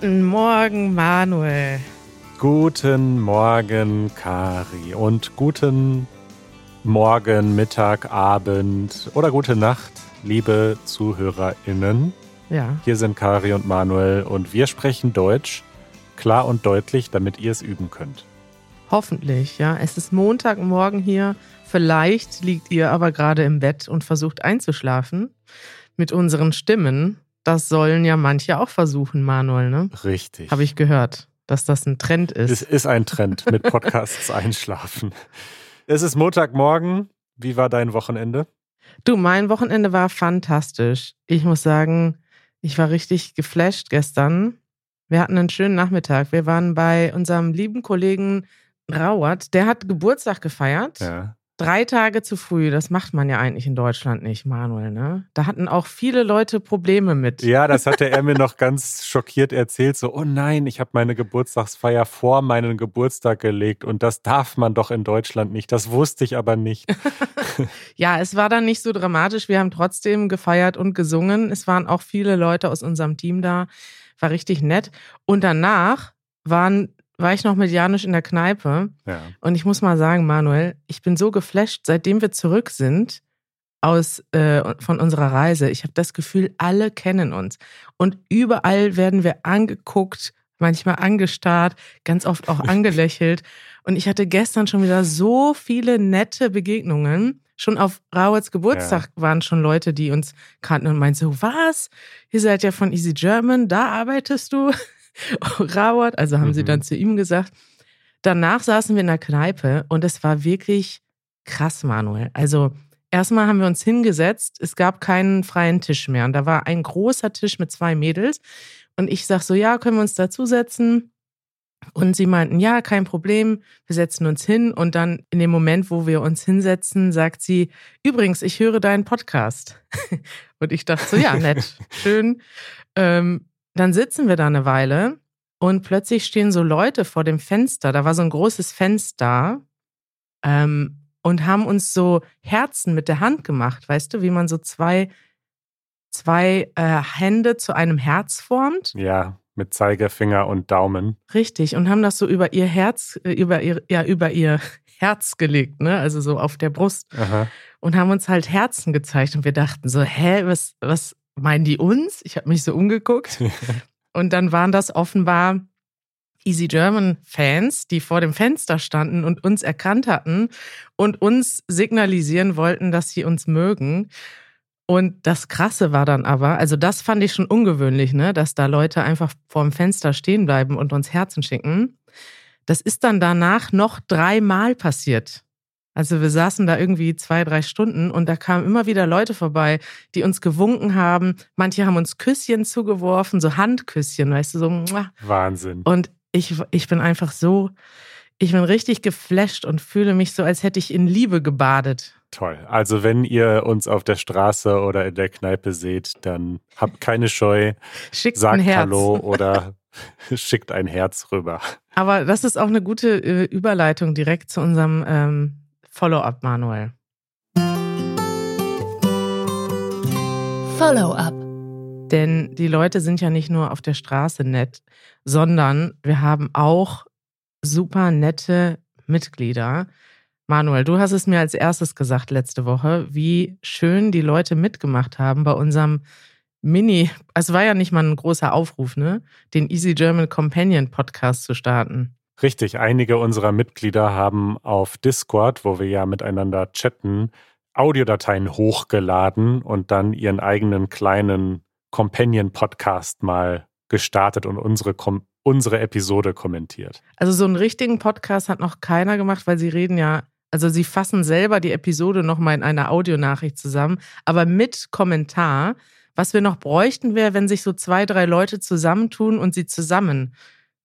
Guten Morgen, Manuel. Guten Morgen, Kari. Und guten Morgen, Mittag, Abend oder gute Nacht, liebe ZuhörerInnen. Ja. Hier sind Kari und Manuel und wir sprechen Deutsch klar und deutlich, damit ihr es üben könnt. Hoffentlich, ja. Es ist Montagmorgen hier. Vielleicht liegt ihr aber gerade im Bett und versucht einzuschlafen mit unseren Stimmen. Das sollen ja manche auch versuchen, Manuel, ne? Richtig. Habe ich gehört, dass das ein Trend ist. Es ist ein Trend mit Podcasts einschlafen. Es ist Montagmorgen. Wie war dein Wochenende? Du, mein Wochenende war fantastisch. Ich muss sagen, ich war richtig geflasht gestern. Wir hatten einen schönen Nachmittag. Wir waren bei unserem lieben Kollegen Rauert. Der hat Geburtstag gefeiert. Ja. Drei Tage zu früh, das macht man ja eigentlich in Deutschland nicht, Manuel, ne? Da hatten auch viele Leute Probleme mit. Ja, das hatte er mir noch ganz schockiert erzählt. So, oh nein, ich habe meine Geburtstagsfeier vor meinen Geburtstag gelegt und das darf man doch in Deutschland nicht. Das wusste ich aber nicht. ja, es war dann nicht so dramatisch. Wir haben trotzdem gefeiert und gesungen. Es waren auch viele Leute aus unserem Team da. War richtig nett. Und danach waren war ich noch mit Janusz in der Kneipe. Ja. Und ich muss mal sagen, Manuel, ich bin so geflasht, seitdem wir zurück sind aus äh, von unserer Reise. Ich habe das Gefühl, alle kennen uns und überall werden wir angeguckt, manchmal angestarrt, ganz oft auch angelächelt. Und ich hatte gestern schon wieder so viele nette Begegnungen. Schon auf Rauets Geburtstag ja. waren schon Leute, die uns kannten und meinten so, was? Ihr seid ja von Easy German, da arbeitest du? Rawat, also haben mhm. sie dann zu ihm gesagt. Danach saßen wir in der Kneipe und es war wirklich krass, Manuel. Also erstmal haben wir uns hingesetzt, es gab keinen freien Tisch mehr und da war ein großer Tisch mit zwei Mädels und ich sag so, ja, können wir uns dazusetzen? Und sie meinten, ja, kein Problem, wir setzen uns hin. Und dann in dem Moment, wo wir uns hinsetzen, sagt sie, übrigens, ich höre deinen Podcast. und ich dachte so, ja, nett, schön. Ähm, dann sitzen wir da eine Weile und plötzlich stehen so Leute vor dem Fenster. Da war so ein großes Fenster ähm, und haben uns so Herzen mit der Hand gemacht. Weißt du, wie man so zwei, zwei äh, Hände zu einem Herz formt? Ja, mit Zeigefinger und Daumen. Richtig. Und haben das so über ihr Herz, äh, über ihr, ja, über ihr Herz gelegt, ne? Also so auf der Brust. Aha. Und haben uns halt Herzen gezeigt. Und wir dachten so, hä, was, was, meinen die uns? Ich habe mich so umgeguckt. und dann waren das offenbar Easy German Fans, die vor dem Fenster standen und uns erkannt hatten und uns signalisieren wollten, dass sie uns mögen. Und das Krasse war dann aber, also das fand ich schon ungewöhnlich, ne, dass da Leute einfach vor dem Fenster stehen bleiben und uns Herzen schicken. Das ist dann danach noch dreimal passiert. Also wir saßen da irgendwie zwei, drei Stunden und da kamen immer wieder Leute vorbei, die uns gewunken haben. Manche haben uns Küsschen zugeworfen, so Handküsschen, weißt du, so. Wahnsinn. Und ich, ich bin einfach so, ich bin richtig geflasht und fühle mich so, als hätte ich in Liebe gebadet. Toll. Also wenn ihr uns auf der Straße oder in der Kneipe seht, dann habt keine Scheu. Schickt sagt ein Herz. Hallo oder schickt ein Herz rüber. Aber das ist auch eine gute äh, Überleitung direkt zu unserem ähm, Follow-up, Manuel. Follow-up. Denn die Leute sind ja nicht nur auf der Straße nett, sondern wir haben auch super nette Mitglieder. Manuel, du hast es mir als erstes gesagt letzte Woche, wie schön die Leute mitgemacht haben bei unserem Mini, es war ja nicht mal ein großer Aufruf, ne, den Easy German Companion Podcast zu starten. Richtig, einige unserer Mitglieder haben auf Discord, wo wir ja miteinander chatten, Audiodateien hochgeladen und dann ihren eigenen kleinen Companion-Podcast mal gestartet und unsere, unsere Episode kommentiert. Also so einen richtigen Podcast hat noch keiner gemacht, weil sie reden ja, also sie fassen selber die Episode nochmal in einer Audionachricht zusammen, aber mit Kommentar. Was wir noch bräuchten, wäre, wenn sich so zwei, drei Leute zusammentun und sie zusammen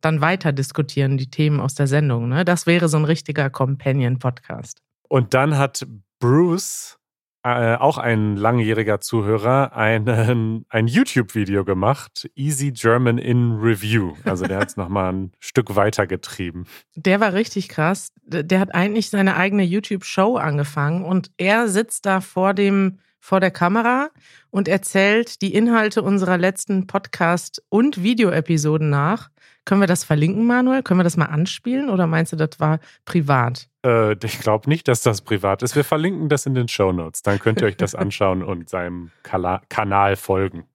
dann weiter diskutieren, die Themen aus der Sendung. Ne? Das wäre so ein richtiger Companion-Podcast. Und dann hat Bruce, äh, auch ein langjähriger Zuhörer, einen, ein YouTube-Video gemacht, Easy German in Review. Also der hat es nochmal ein Stück weiter getrieben. Der war richtig krass. Der hat eigentlich seine eigene YouTube-Show angefangen und er sitzt da vor dem vor der Kamera und erzählt die Inhalte unserer letzten Podcast- und Videoepisoden nach. Können wir das verlinken, Manuel? Können wir das mal anspielen oder meinst du, das war privat? Äh, ich glaube nicht, dass das privat ist. Wir verlinken das in den Show Notes. Dann könnt ihr euch das anschauen und seinem Kala Kanal folgen.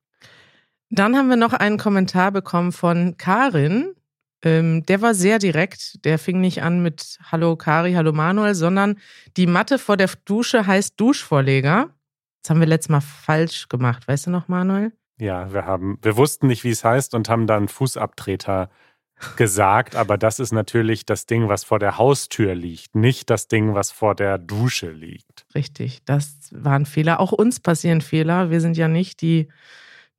Dann haben wir noch einen Kommentar bekommen von Karin. Ähm, der war sehr direkt. Der fing nicht an mit Hallo Kari, Hallo Manuel, sondern die Matte vor der Dusche heißt Duschvorleger. Das haben wir letztes Mal falsch gemacht. Weißt du noch, Manuel? Ja, wir haben, wir wussten nicht, wie es heißt und haben dann Fußabtreter gesagt, aber das ist natürlich das Ding, was vor der Haustür liegt, nicht das Ding, was vor der Dusche liegt. Richtig, das waren Fehler. Auch uns passieren Fehler. Wir sind ja nicht die,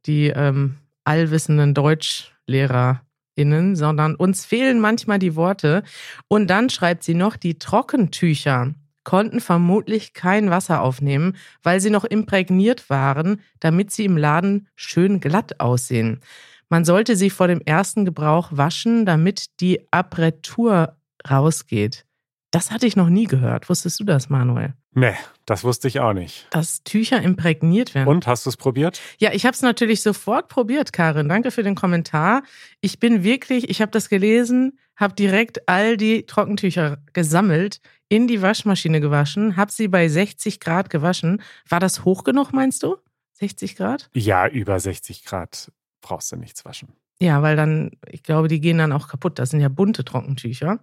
die ähm, allwissenden DeutschlehrerInnen, sondern uns fehlen manchmal die Worte. Und dann schreibt sie noch, die Trockentücher konnten vermutlich kein Wasser aufnehmen, weil sie noch imprägniert waren, damit sie im Laden schön glatt aussehen. Man sollte sie vor dem ersten Gebrauch waschen, damit die Apretur rausgeht. Das hatte ich noch nie gehört. Wusstest du das, Manuel? Nee, das wusste ich auch nicht. Dass Tücher imprägniert werden. Und hast du es probiert? Ja, ich habe es natürlich sofort probiert, Karin. Danke für den Kommentar. Ich bin wirklich, ich habe das gelesen, habe direkt all die Trockentücher gesammelt, in die Waschmaschine gewaschen, habe sie bei 60 Grad gewaschen. War das hoch genug, meinst du? 60 Grad? Ja, über 60 Grad brauchst du nichts waschen. Ja, weil dann, ich glaube, die gehen dann auch kaputt. Das sind ja bunte Trockentücher.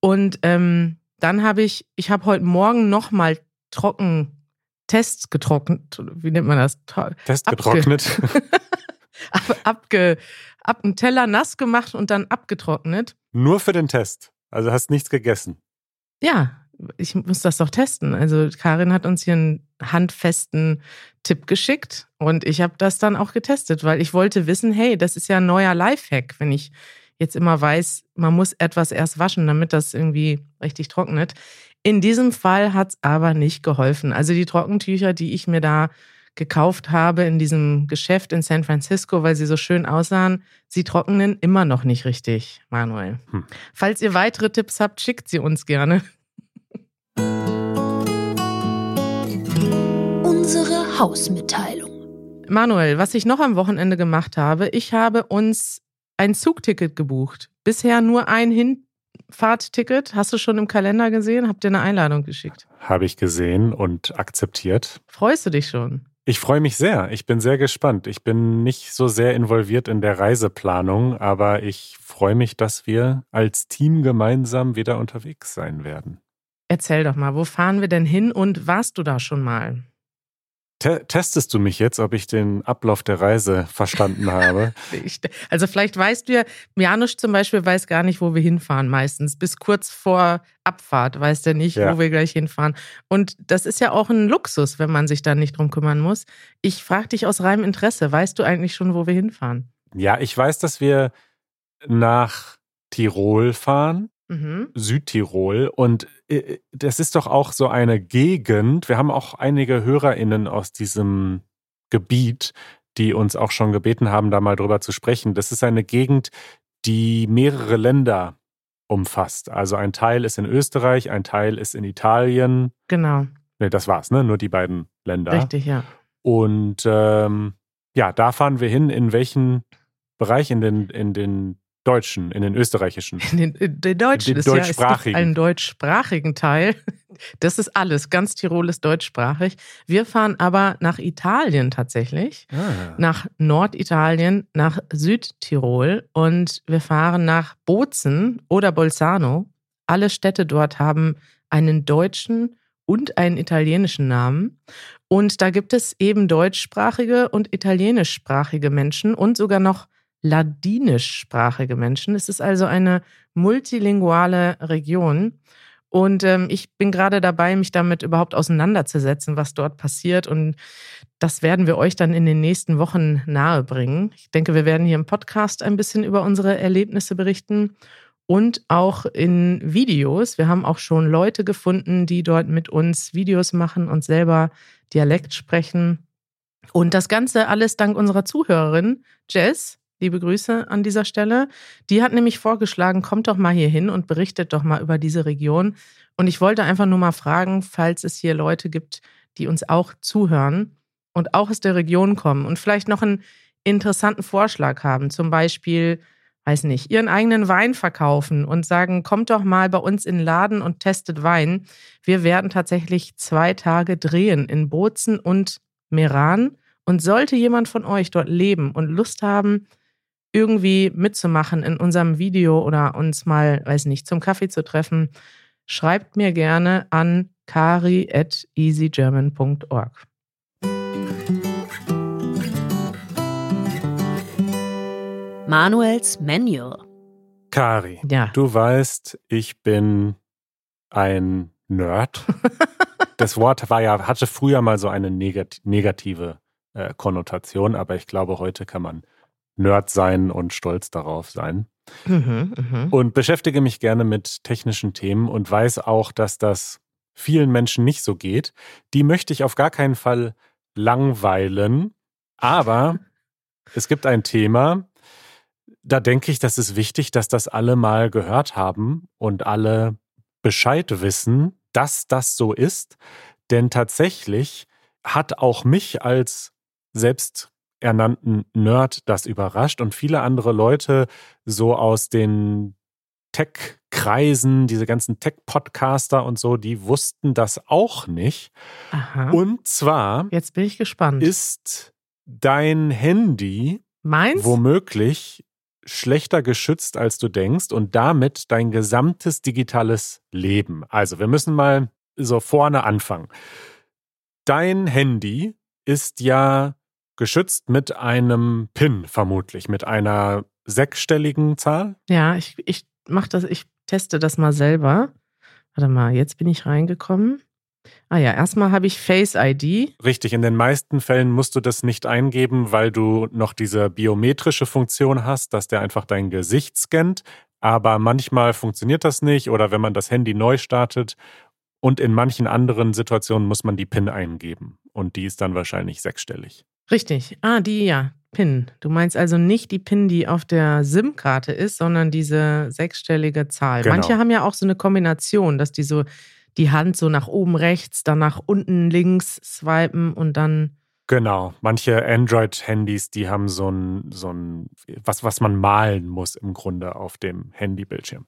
Und ähm, dann habe ich, ich habe heute Morgen nochmal trocken Tests getrocknet. Wie nennt man das? Test getrocknet. Ab, abge, ab einen Teller nass gemacht und dann abgetrocknet. Nur für den Test. Also hast nichts gegessen. Ja, ich muss das doch testen. Also Karin hat uns hier einen handfesten Tipp geschickt und ich habe das dann auch getestet, weil ich wollte wissen, hey, das ist ja ein neuer Lifehack, wenn ich jetzt immer weiß, man muss etwas erst waschen, damit das irgendwie richtig trocknet. In diesem Fall hat es aber nicht geholfen. Also die Trockentücher, die ich mir da gekauft habe in diesem Geschäft in San Francisco, weil sie so schön aussahen, sie trocknen immer noch nicht richtig, Manuel. Hm. Falls ihr weitere Tipps habt, schickt sie uns gerne. Unsere Hausmitteilung. Manuel, was ich noch am Wochenende gemacht habe, ich habe uns ein Zugticket gebucht. Bisher nur ein Hinfahrtticket. Hast du schon im Kalender gesehen? Habt ihr eine Einladung geschickt? Habe ich gesehen und akzeptiert. Freust du dich schon? Ich freue mich sehr. Ich bin sehr gespannt. Ich bin nicht so sehr involviert in der Reiseplanung, aber ich freue mich, dass wir als Team gemeinsam wieder unterwegs sein werden. Erzähl doch mal, wo fahren wir denn hin und warst du da schon mal? Te testest du mich jetzt, ob ich den Ablauf der Reise verstanden habe? also vielleicht weißt du ja, Janusz zum Beispiel weiß gar nicht, wo wir hinfahren meistens. Bis kurz vor Abfahrt weiß der nicht, ja. wo wir gleich hinfahren. Und das ist ja auch ein Luxus, wenn man sich da nicht drum kümmern muss. Ich frage dich aus reinem Interesse, weißt du eigentlich schon, wo wir hinfahren? Ja, ich weiß, dass wir nach Tirol fahren mhm. Südtirol. Und das ist doch auch so eine Gegend. Wir haben auch einige HörerInnen aus diesem Gebiet, die uns auch schon gebeten haben, da mal drüber zu sprechen. Das ist eine Gegend, die mehrere Länder umfasst. Also ein Teil ist in Österreich, ein Teil ist in Italien. Genau. Ne, das war's, ne? Nur die beiden Länder. Richtig, ja. Und ähm, ja, da fahren wir hin. In welchen Bereich? In den, in den Deutschen, in den österreichischen. In den, den Deutschen. Den deutschsprachigen. Ja, einen deutschsprachigen Teil. Das ist alles. Ganz Tirol ist deutschsprachig. Wir fahren aber nach Italien tatsächlich. Ah. Nach Norditalien, nach Südtirol. Und wir fahren nach Bozen oder Bolzano. Alle Städte dort haben einen deutschen und einen italienischen Namen. Und da gibt es eben deutschsprachige und italienischsprachige Menschen und sogar noch ladinischsprachige Menschen. Es ist also eine multilinguale Region. Und ähm, ich bin gerade dabei, mich damit überhaupt auseinanderzusetzen, was dort passiert. Und das werden wir euch dann in den nächsten Wochen nahebringen. Ich denke, wir werden hier im Podcast ein bisschen über unsere Erlebnisse berichten und auch in Videos. Wir haben auch schon Leute gefunden, die dort mit uns Videos machen und selber Dialekt sprechen. Und das Ganze alles dank unserer Zuhörerin Jess, Liebe Grüße an dieser Stelle. Die hat nämlich vorgeschlagen, kommt doch mal hier hin und berichtet doch mal über diese Region. Und ich wollte einfach nur mal fragen, falls es hier Leute gibt, die uns auch zuhören, und auch aus der Region kommen und vielleicht noch einen interessanten Vorschlag haben, zum Beispiel, weiß nicht, ihren eigenen Wein verkaufen und sagen, kommt doch mal bei uns in den Laden und testet Wein. Wir werden tatsächlich zwei Tage drehen in Bozen und Meran. Und sollte jemand von euch dort leben und Lust haben, irgendwie mitzumachen in unserem Video oder uns mal, weiß nicht, zum Kaffee zu treffen, schreibt mir gerne an kari at easygerman.org. Manuels Manual. Kari, Ja. du weißt, ich bin ein Nerd. das Wort war ja, hatte früher mal so eine negat negative äh, Konnotation, aber ich glaube, heute kann man Nerd sein und stolz darauf sein. Mhm, mhm. Und beschäftige mich gerne mit technischen Themen und weiß auch, dass das vielen Menschen nicht so geht. Die möchte ich auf gar keinen Fall langweilen. Aber es gibt ein Thema, da denke ich, das ist wichtig, dass das alle mal gehört haben und alle Bescheid wissen, dass das so ist. Denn tatsächlich hat auch mich als selbsternannten Nerd das überrascht und viele andere Leute so aus den Tech-Kreisen, diese ganzen Tech-Podcaster und so, die wussten das auch nicht. Aha. Und zwar Jetzt bin ich gespannt. ist dein Handy Meins? womöglich schlechter geschützt, als du denkst und damit dein gesamtes digitales Leben. Also, wir müssen mal so vorne anfangen. Dein Handy ist ja geschützt mit einem PIN vermutlich, mit einer sechsstelligen Zahl. Ja, ich, ich mach das, ich teste das mal selber. Warte mal, jetzt bin ich reingekommen. Ah ja, erstmal habe ich Face ID. Richtig, in den meisten Fällen musst du das nicht eingeben, weil du noch diese biometrische Funktion hast, dass der einfach dein Gesicht scannt. Aber manchmal funktioniert das nicht oder wenn man das Handy neu startet und in manchen anderen Situationen muss man die PIN eingeben und die ist dann wahrscheinlich sechsstellig. Richtig. Ah, die ja. PIN. Du meinst also nicht die PIN, die auf der SIM-Karte ist, sondern diese sechsstellige Zahl. Genau. Manche haben ja auch so eine Kombination, dass die so die Hand so nach oben rechts, dann nach unten links swipen und dann. Genau, manche Android-Handys, die haben so ein, so ein, was, was man malen muss im Grunde auf dem Handybildschirm.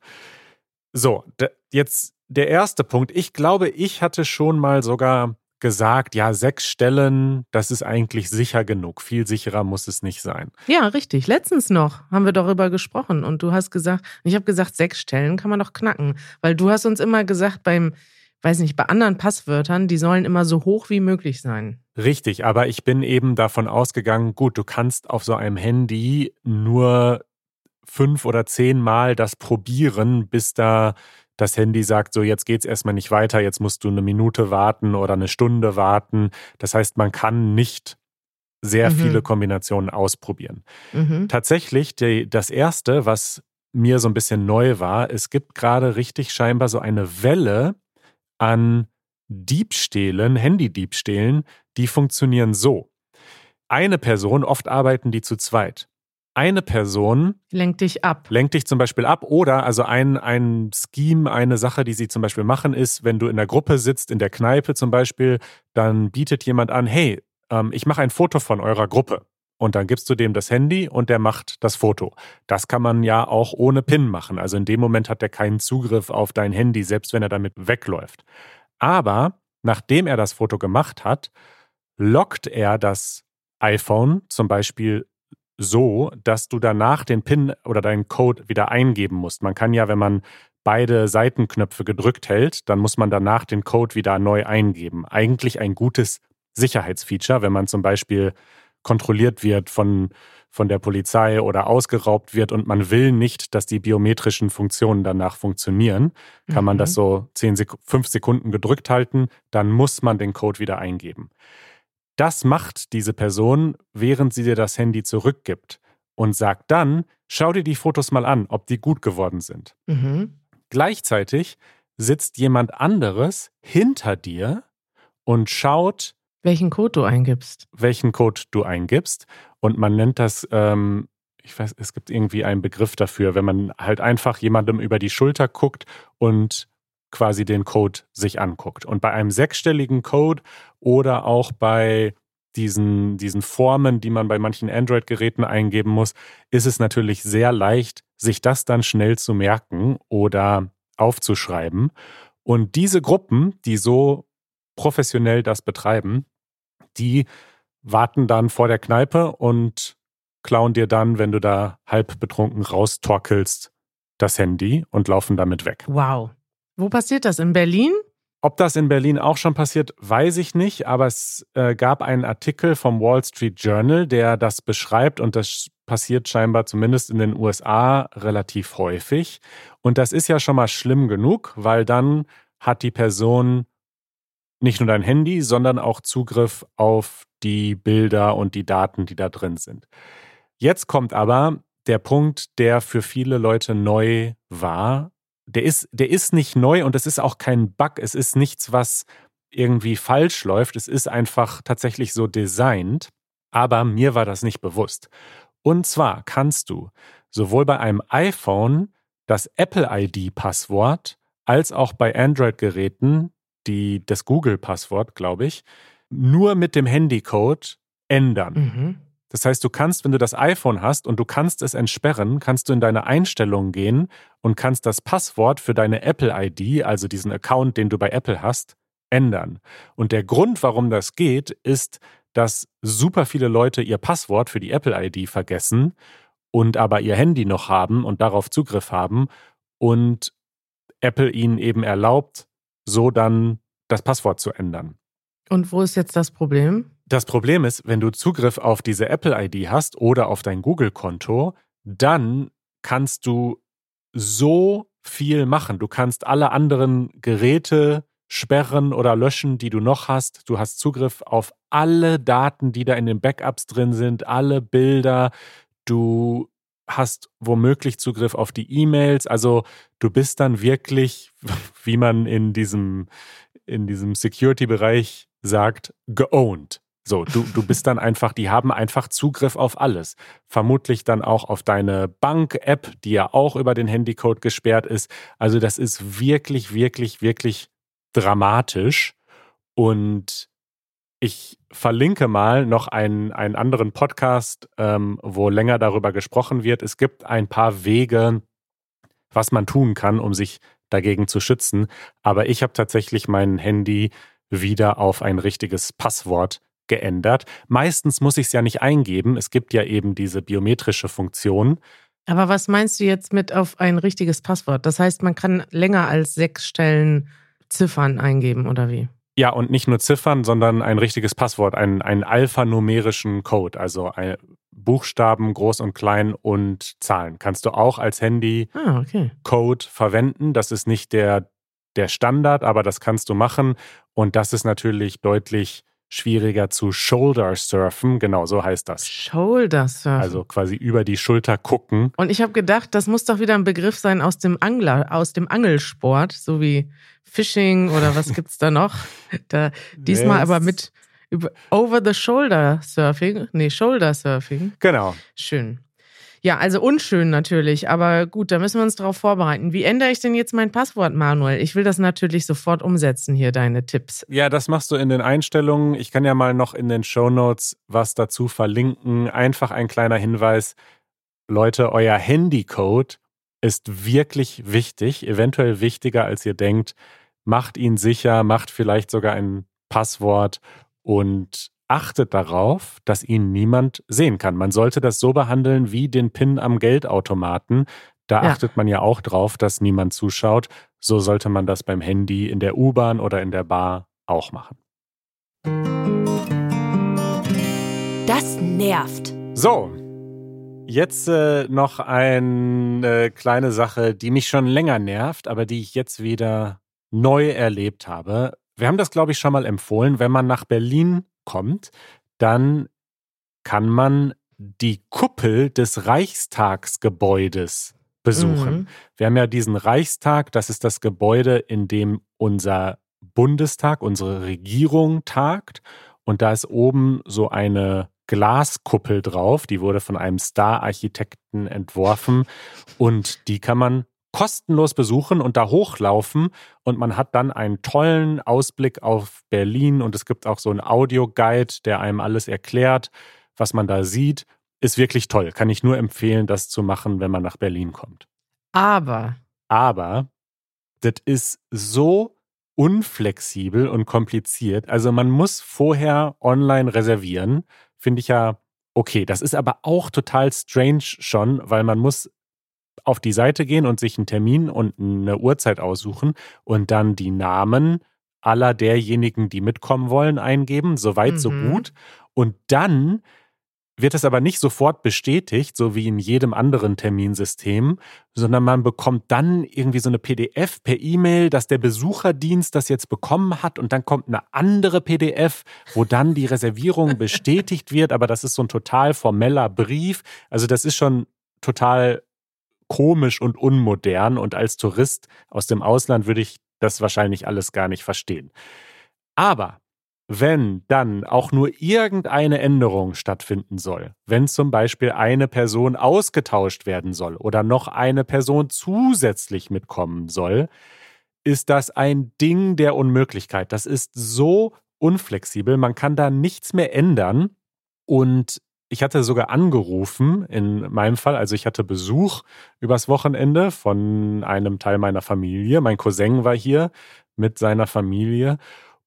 So, jetzt der erste Punkt. Ich glaube, ich hatte schon mal sogar gesagt, ja, sechs Stellen, das ist eigentlich sicher genug. Viel sicherer muss es nicht sein. Ja, richtig. Letztens noch haben wir darüber gesprochen und du hast gesagt, ich habe gesagt, sechs Stellen kann man doch knacken. Weil du hast uns immer gesagt, beim, weiß nicht, bei anderen Passwörtern, die sollen immer so hoch wie möglich sein. Richtig, aber ich bin eben davon ausgegangen, gut, du kannst auf so einem Handy nur fünf oder zehn Mal das probieren, bis da das Handy sagt, so jetzt geht's erstmal nicht weiter, jetzt musst du eine Minute warten oder eine Stunde warten. Das heißt, man kann nicht sehr Mhm. viele Kombinationen ausprobieren. Mhm. Tatsächlich, die, das erste, was mir so ein bisschen neu war, es gibt gerade richtig scheinbar so eine Welle an Diebstählen, Handydiebstählen, die funktionieren so. Eine Person, oft arbeiten die zu zweit. Eine Person Lenk dich ab. lenkt dich zum Beispiel ab oder also ein, ein Scheme, eine Sache, die sie zum Beispiel machen, ist, wenn du in der Gruppe sitzt, in der Kneipe zum Beispiel, dann bietet jemand an, hey, ähm, ich mache ein Foto von eurer Gruppe. Und dann gibst du dem das Handy und der macht das Foto. Das kann man ja auch ohne PIN machen. Also in dem Moment hat er keinen Zugriff auf dein Handy, selbst wenn er damit wegläuft. Aber nachdem er das Foto gemacht hat, lockt er das iPhone zum Beispiel so, dass du danach den PIN oder deinen Code wieder eingeben musst. Man kann ja, wenn man beide Seitenknöpfe gedrückt hält, dann muss man danach den Code wieder neu eingeben. Eigentlich ein gutes Sicherheitsfeature, wenn man zum Beispiel kontrolliert wird von, von der Polizei oder ausgeraubt wird und man will nicht, dass die biometrischen Funktionen danach funktionieren, kann man Mhm. das so 10 Sek 5 Sekunden gedrückt halten, dann muss man den Code wieder eingeben. Das macht diese Person, während sie dir das Handy zurückgibt und sagt dann, schau dir die Fotos mal an, ob die gut geworden sind. Mhm. Gleichzeitig sitzt jemand anderes hinter dir und schaut, Welchen Code du eingibst. welchen Code du eingibst. Und man nennt das, ähm, ich weiß, es gibt irgendwie einen Begriff dafür, wenn man halt einfach jemandem über die Schulter guckt und quasi den Code sich anguckt. Und bei einem sechsstelligen Code oder auch bei diesen, diesen Formen, die man bei manchen Android-Geräten eingeben muss, ist es natürlich sehr leicht, sich das dann schnell zu merken oder aufzuschreiben. Und diese Gruppen, die so professionell das betreiben, die warten dann vor der Kneipe und klauen dir dann, wenn du da halb betrunken raustorkelst, das Handy und laufen damit weg. Wow. Wo passiert das? In Berlin? Ob das in Berlin auch schon passiert, weiß ich nicht, aber es äh, gab einen Artikel vom Wall Street Journal, der das beschreibt und das passiert scheinbar zumindest in den USA relativ häufig. Und das ist ja schon mal schlimm genug, weil dann hat die Person nicht nur dein Handy, sondern auch Zugriff auf die Bilder und die Daten, die da drin sind. Jetzt kommt aber der Punkt, der für viele Leute neu war. Der ist, der ist nicht neu und es ist auch kein Bug. Es ist nichts, was irgendwie falsch läuft. Es ist einfach tatsächlich so designt. Aber mir war das nicht bewusst. Und zwar kannst du sowohl bei einem iPhone das Apple-ID-Passwort als auch bei Android-Geräten die, das Google-Passwort, glaube ich, nur mit dem Handycode ändern. Mhm. Das heißt, du kannst, wenn du das iPhone hast und du kannst es entsperren, kannst du in deine Einstellungen gehen und kannst das Passwort für deine Apple-ID, also diesen Account, den du bei Apple hast, ändern. Und der Grund, warum das geht, ist, dass super viele Leute ihr Passwort für die Apple-ID vergessen und aber ihr Handy noch haben und darauf Zugriff haben und Apple ihnen eben erlaubt, so dann das Passwort zu ändern. Und wo ist jetzt das Problem? Das Problem ist, wenn du Zugriff auf diese Apple-ID hast oder auf dein Google-Konto, dann kannst du so viel machen. Du kannst alle anderen Geräte sperren oder löschen, die du noch hast. Du hast Zugriff auf alle Daten, die da in den Backups drin sind, alle Bilder. Du hast womöglich Zugriff auf die E-Mails. Also du bist dann wirklich, wie man in diesem, in diesem Security-Bereich sagt, geowned. So, du, du bist dann einfach, die haben einfach Zugriff auf alles. Vermutlich dann auch auf deine Bank-App, die ja auch über den Handycode gesperrt ist. Also das ist wirklich, wirklich, wirklich dramatisch. Und ich verlinke mal noch einen, einen anderen Podcast, ähm, wo länger darüber gesprochen wird. Es gibt ein paar Wege, was man tun kann, um sich dagegen zu schützen. Aber ich habe tatsächlich mein Handy wieder auf ein richtiges Passwort geändert. Meistens muss ich es ja nicht eingeben. Es gibt ja eben diese biometrische Funktion. Aber was meinst du jetzt mit auf ein richtiges Passwort? Das heißt, man kann länger als sechs Stellen Ziffern eingeben oder wie? Ja, und nicht nur Ziffern, sondern ein richtiges Passwort, einen, einen alphanumerischen Code, also Buchstaben, groß und klein und Zahlen. Kannst du auch als Handy-Code ah, okay. verwenden. Das ist nicht der, der Standard, aber das kannst du machen. Und das ist natürlich deutlich schwieriger zu Shoulder surfen. Genau, so heißt das. Shoulder surfen. Also quasi über die Schulter gucken. Und ich habe gedacht, das muss doch wieder ein Begriff sein aus dem Angler, aus dem Angelsport, so wie Fishing oder was gibt's da noch? Da, diesmal aber mit Over the Shoulder Surfing. Nee, Shoulder Surfing. Genau. Schön. Ja, also unschön natürlich, aber gut, da müssen wir uns darauf vorbereiten. Wie ändere ich denn jetzt mein Passwort, Manuel? Ich will das natürlich sofort umsetzen, hier deine Tipps. Ja, das machst du in den Einstellungen. Ich kann ja mal noch in den Show Notes was dazu verlinken. Einfach ein kleiner Hinweis. Leute, euer Handycode ist wirklich wichtig, eventuell wichtiger, als ihr denkt. Macht ihn sicher, macht vielleicht sogar ein Passwort und achtet darauf, dass ihn niemand sehen kann. Man sollte das so behandeln wie den PIN am Geldautomaten. Da ja. achtet man ja auch drauf, dass niemand zuschaut. So sollte man das beim Handy in der U-Bahn oder in der Bar auch machen. Das nervt. So, jetzt äh, noch eine äh, kleine Sache, die mich schon länger nervt, aber die ich jetzt wieder neu erlebt habe. Wir haben das, glaube ich, schon mal empfohlen. Wenn man nach Berlin kommt, dann kann man die Kuppel des Reichstagsgebäudes besuchen. Mhm. Wir haben ja diesen Reichstag, das ist das Gebäude, in dem unser Bundestag, unsere Regierung tagt. Und da ist oben so eine Glaskuppel drauf, die wurde von einem Star-Architekten entworfen und die kann man kostenlos besuchen und da hochlaufen und man hat dann einen tollen Ausblick auf Berlin und es gibt auch so einen Audioguide, der einem alles erklärt, was man da sieht. Ist wirklich toll. Kann ich nur empfehlen, das zu machen, wenn man nach Berlin kommt. Aber. Aber das ist so unflexibel und kompliziert. Also man muss vorher online reservieren. Finde ich ja okay. Das ist aber auch total strange schon, weil man muss auf die Seite gehen und sich einen Termin und eine Uhrzeit aussuchen und dann die Namen aller derjenigen, die mitkommen wollen, eingeben. Soweit, mhm. so gut. Und dann wird es aber nicht sofort bestätigt, so wie in jedem anderen Terminsystem, sondern man bekommt dann irgendwie so eine PDF per E-Mail, dass der Besucherdienst das jetzt bekommen hat und dann kommt eine andere PDF, wo dann die Reservierung bestätigt wird, aber das ist so ein total formeller Brief. Also das ist schon total komisch und unmodern und als Tourist aus dem Ausland würde ich das wahrscheinlich alles gar nicht verstehen. Aber wenn dann auch nur irgendeine Änderung stattfinden soll, wenn zum Beispiel eine Person ausgetauscht werden soll oder noch eine Person zusätzlich mitkommen soll, ist das ein Ding der Unmöglichkeit. Das ist so unflexibel, man kann da nichts mehr ändern. Und ich hatte sogar angerufen in meinem Fall, also ich hatte Besuch übers Wochenende von einem Teil meiner Familie. Mein Cousin war hier mit seiner Familie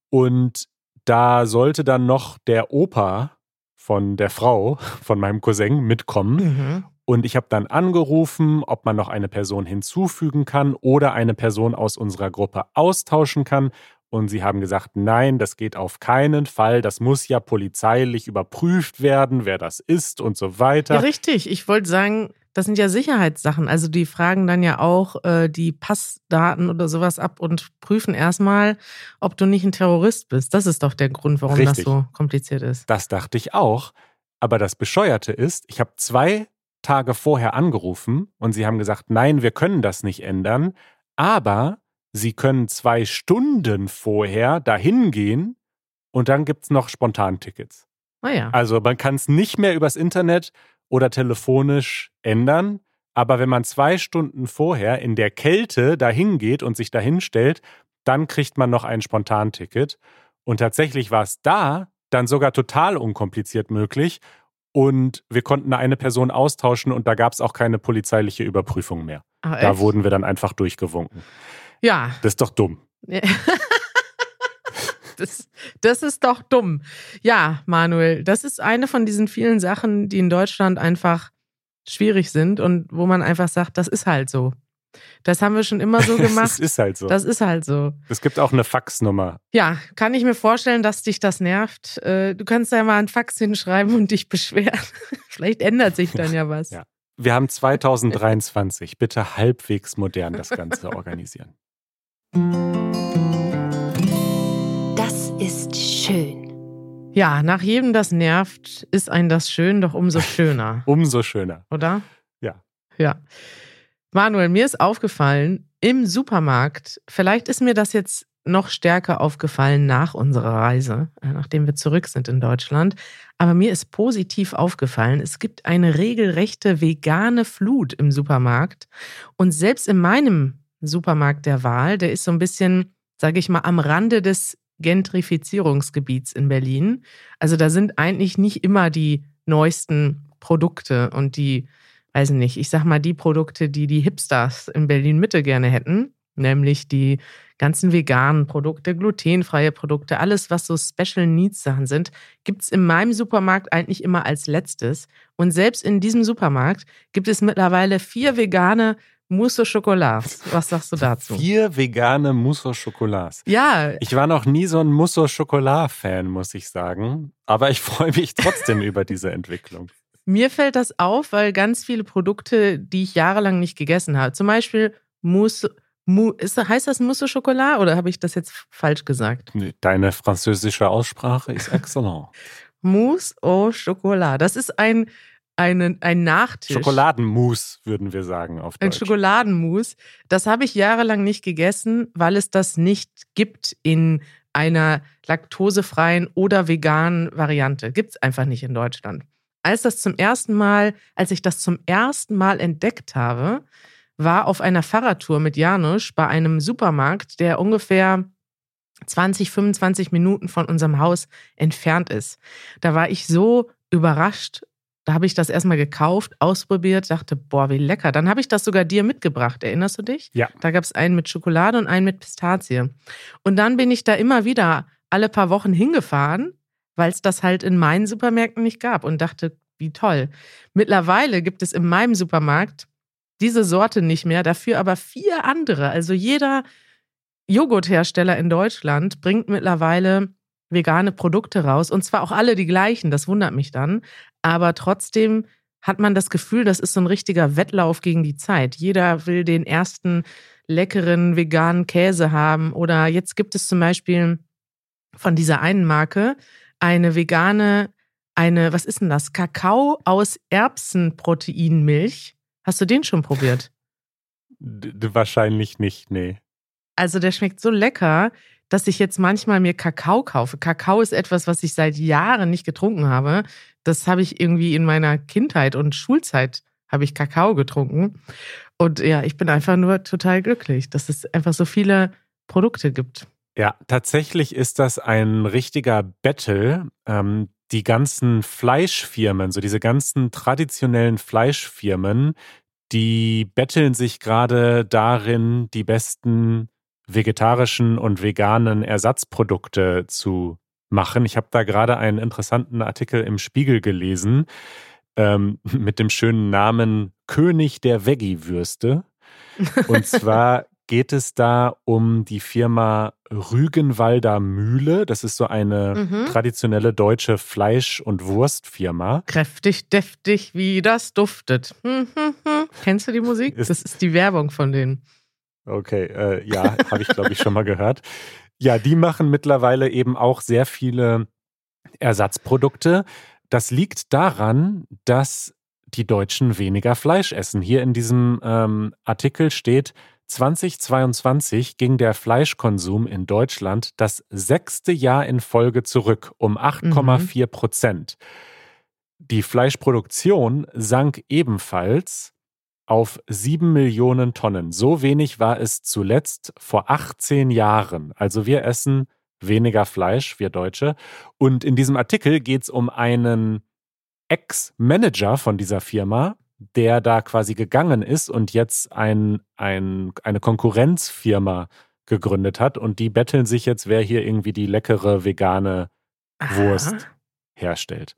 und da sollte dann noch der Opa von der Frau, von meinem Cousin, mitkommen. Mhm. Und ich habe dann angerufen, ob man noch eine Person hinzufügen kann oder eine Person aus unserer Gruppe austauschen kann. Und sie haben gesagt, nein, das geht auf keinen Fall. Das muss ja polizeilich überprüft werden, wer das ist und so weiter. Ja, richtig. Ich wollte sagen, das sind ja Sicherheitssachen. Also die fragen dann ja auch äh, die Passdaten oder sowas ab und prüfen erstmal, ob du nicht ein Terrorist bist. Das ist doch der Grund, warum Richtig. das so kompliziert ist. Das dachte ich auch. Aber das Bescheuerte ist, ich habe zwei Tage vorher angerufen und sie haben gesagt, nein, wir können das nicht ändern. Aber sie können zwei Stunden vorher dahin gehen und dann gibt es noch Spontantickets. Ah ja. Also man kann es nicht mehr übers Internet oder telefonisch ändern. Aber wenn man zwei Stunden vorher in der Kälte dahin geht und sich dahin stellt, dann kriegt man noch ein Spontanticket. Und tatsächlich war es da dann sogar total unkompliziert möglich. Und wir konnten eine Person austauschen und da gab es auch keine polizeiliche Überprüfung mehr. Ach, da wurden wir dann einfach durchgewunken. Ja. Das ist doch dumm. Das, das ist doch dumm. Ja, Manuel, das ist eine von diesen vielen Sachen, die in Deutschland einfach schwierig sind und wo man einfach sagt, das ist halt so. Das haben wir schon immer so gemacht. das ist halt so. Das ist halt so. Es gibt auch eine Faxnummer. Ja, kann ich mir vorstellen, dass dich das nervt. Äh, du kannst ja mal ein Fax hinschreiben und dich beschweren. Vielleicht ändert sich dann ja was. Ja. Wir haben 2023. Bitte halbwegs modern das Ganze organisieren ist schön. Ja, nach jedem das nervt, ist ein das schön doch umso schöner. umso schöner. Oder? Ja. Ja. Manuel, mir ist aufgefallen, im Supermarkt, vielleicht ist mir das jetzt noch stärker aufgefallen nach unserer Reise, äh, nachdem wir zurück sind in Deutschland. Aber mir ist positiv aufgefallen, es gibt eine regelrechte vegane Flut im Supermarkt. Und selbst in meinem Supermarkt der Wahl, der ist so ein bisschen, sage ich mal, am Rande des Gentrifizierungsgebiets in Berlin. Also da sind eigentlich nicht immer die neuesten Produkte und die, weiß nicht, ich sag mal die Produkte, die die Hipsters in Berlin Mitte gerne hätten, nämlich die ganzen veganen Produkte, glutenfreie Produkte, alles, was so Special Needs Sachen sind, gibt es in meinem Supermarkt eigentlich immer als letztes. Und selbst in diesem Supermarkt gibt es mittlerweile vier vegane Mousse au Chocolat. Was sagst du dazu? Vier vegane Mousse au Chocolat. Ja. Ich war noch nie so ein Mousse au Chocolat-Fan, muss ich sagen. Aber ich freue mich trotzdem über diese Entwicklung. Mir fällt das auf, weil ganz viele Produkte, die ich jahrelang nicht gegessen habe, zum Beispiel Mousse Mou ist, heißt das Mousse au Chocolat oder habe ich das jetzt falsch gesagt? Deine französische Aussprache ist excellent. Mousse au Chocolat. Das ist ein einen, ein Nachtisch. Schokoladenmus, würden wir sagen auf Deutsch. Ein Schokoladenmus. Das habe ich jahrelang nicht gegessen, weil es das nicht gibt in einer laktosefreien oder veganen Variante. Gibt es einfach nicht in Deutschland. Als das zum ersten Mal, als ich das zum ersten Mal entdeckt habe, war auf einer Fahrradtour mit Janusz bei einem Supermarkt, der ungefähr 20, 25 Minuten von unserem Haus entfernt ist. Da war ich so überrascht. Da habe ich das erstmal gekauft, ausprobiert, dachte, boah, wie lecker. Dann habe ich das sogar dir mitgebracht. Erinnerst du dich? Ja. Da gab es einen mit Schokolade und einen mit Pistazie. Und dann bin ich da immer wieder alle paar Wochen hingefahren, weil es das halt in meinen Supermärkten nicht gab und dachte, wie toll. Mittlerweile gibt es in meinem Supermarkt diese Sorte nicht mehr, dafür aber vier andere. Also jeder Joghurthersteller in Deutschland bringt mittlerweile vegane Produkte raus und zwar auch alle die gleichen, das wundert mich dann, aber trotzdem hat man das Gefühl, das ist so ein richtiger Wettlauf gegen die Zeit. Jeder will den ersten leckeren veganen Käse haben oder jetzt gibt es zum Beispiel von dieser einen Marke eine vegane, eine, was ist denn das? Kakao aus Erbsenproteinmilch. Hast du den schon probiert? D wahrscheinlich nicht, nee. Also der schmeckt so lecker, dass ich jetzt manchmal mir Kakao kaufe. Kakao ist etwas, was ich seit Jahren nicht getrunken habe. Das habe ich irgendwie in meiner Kindheit und Schulzeit habe ich Kakao getrunken. Und ja, ich bin einfach nur total glücklich, dass es einfach so viele Produkte gibt. Ja, tatsächlich ist das ein richtiger Battle. Ähm, die ganzen Fleischfirmen, so diese ganzen traditionellen Fleischfirmen, die betteln sich gerade darin, die besten vegetarischen und veganen Ersatzprodukte zu machen. Ich habe da gerade einen interessanten Artikel im Spiegel gelesen ähm, mit dem schönen Namen König der Veggie-Würste. Und zwar geht es da um die Firma Rügenwalder Mühle. Das ist so eine mhm. traditionelle deutsche Fleisch- und Wurstfirma. Kräftig, deftig, wie das duftet. Hm, hm, hm. Kennst du die Musik? Ist das ist die Werbung von denen. Okay, äh, ja, habe ich, glaube ich, schon mal gehört. Ja, die machen mittlerweile eben auch sehr viele Ersatzprodukte. Das liegt daran, dass die Deutschen weniger Fleisch essen. Hier in diesem ähm, Artikel steht, 2022 ging der Fleischkonsum in Deutschland das sechste Jahr in Folge zurück um 8,4 Prozent. Mhm. Die Fleischproduktion sank ebenfalls auf 7 Millionen Tonnen. So wenig war es zuletzt vor 18 Jahren. Also wir essen weniger Fleisch, wir Deutsche. Und in diesem Artikel geht es um einen Ex-Manager von dieser Firma, der da quasi gegangen ist und jetzt ein, ein, eine Konkurrenzfirma gegründet hat. Und die betteln sich jetzt, wer hier irgendwie die leckere vegane Wurst Aha. herstellt.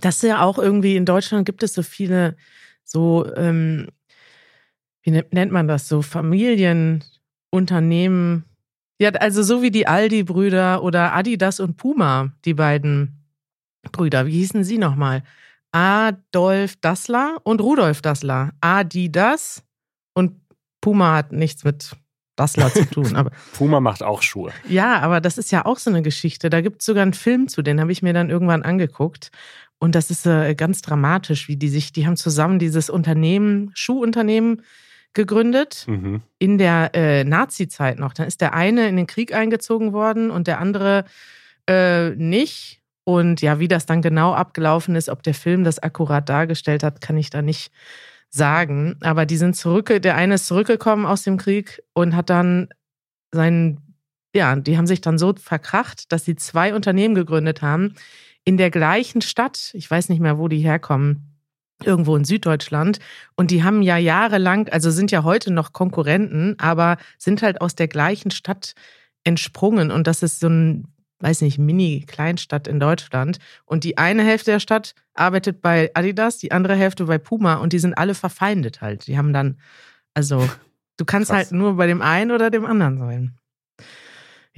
Das ist ja auch irgendwie in Deutschland gibt es so viele so, ähm, wie nennt man das, so Familienunternehmen. Ja, also so wie die Aldi-Brüder oder Adidas und Puma, die beiden Brüder. Wie hießen sie nochmal? Adolf Dassler und Rudolf Dassler. Adidas und Puma hat nichts mit Dassler zu tun. Aber Puma macht auch Schuhe. Ja, aber das ist ja auch so eine Geschichte. Da gibt es sogar einen Film zu, den habe ich mir dann irgendwann angeguckt. Und das ist äh, ganz dramatisch, wie die sich, die haben zusammen dieses Unternehmen, Schuhunternehmen gegründet mhm. in der äh, Nazi-Zeit noch. Dann ist der eine in den Krieg eingezogen worden und der andere äh, nicht. Und ja, wie das dann genau abgelaufen ist, ob der Film das akkurat dargestellt hat, kann ich da nicht sagen. Aber die sind zurück, der eine ist zurückgekommen aus dem Krieg und hat dann seinen, ja, die haben sich dann so verkracht, dass sie zwei Unternehmen gegründet haben, in der gleichen Stadt, ich weiß nicht mehr, wo die herkommen, irgendwo in Süddeutschland. Und die haben ja jahrelang, also sind ja heute noch Konkurrenten, aber sind halt aus der gleichen Stadt entsprungen. Und das ist so ein, weiß nicht, Mini-Kleinstadt in Deutschland. Und die eine Hälfte der Stadt arbeitet bei Adidas, die andere Hälfte bei Puma und die sind alle verfeindet halt. Die haben dann, also, du kannst Krass. halt nur bei dem einen oder dem anderen sein.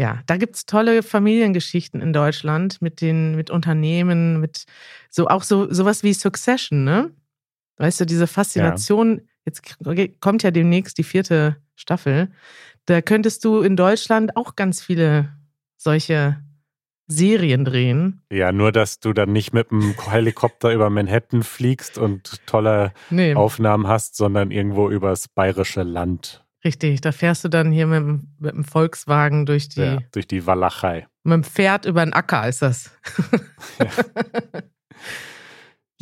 Ja, da gibt es tolle Familiengeschichten in Deutschland mit den, mit Unternehmen, mit so auch so sowas wie Succession, ne? Weißt du, diese Faszination, ja. jetzt kommt ja demnächst die vierte Staffel. Da könntest du in Deutschland auch ganz viele solche Serien drehen. Ja, nur dass du dann nicht mit dem Helikopter über Manhattan fliegst und tolle nee. Aufnahmen hast, sondern irgendwo übers bayerische Land. Richtig, da fährst du dann hier mit, dem, mit dem Volkswagen durch die. Ja, durch die Walachei. Mit dem Pferd über den Acker ist das. ja.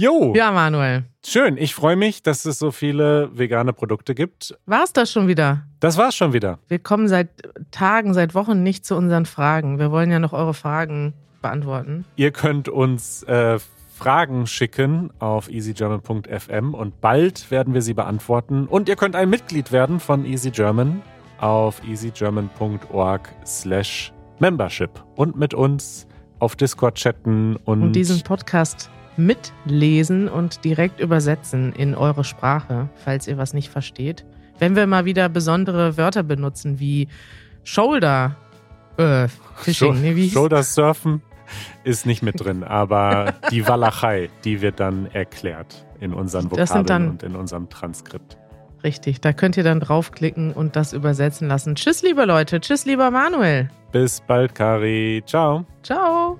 Jo, Ja, Manuel. schön. Ich freue mich, dass es so viele vegane Produkte gibt. War's das schon wieder? Das war's schon wieder. Wir kommen seit Tagen, seit Wochen nicht zu unseren Fragen. Wir wollen ja noch eure Fragen beantworten. Ihr könnt uns äh, Fragen schicken auf easygerman.fm und bald werden wir sie beantworten. Und ihr könnt ein Mitglied werden von Easy German auf easygerman.org slash membership und mit uns auf Discord chatten und, Und diesen Podcast mitlesen und direkt übersetzen in eure Sprache, falls ihr was nicht versteht. Wenn wir mal wieder besondere Wörter benutzen wie Shoulder, äh, Fishing, Scho- nee, wie Shoulder Surfen ist nicht mit drin, aber die Walachei, die wird dann erklärt in unseren Vokabeln dann- und in unserem Transkript. Richtig, da könnt ihr dann draufklicken und das übersetzen lassen. Tschüss, liebe Leute. Tschüss, lieber Manuel. Bis bald, Kari. Ciao. Ciao.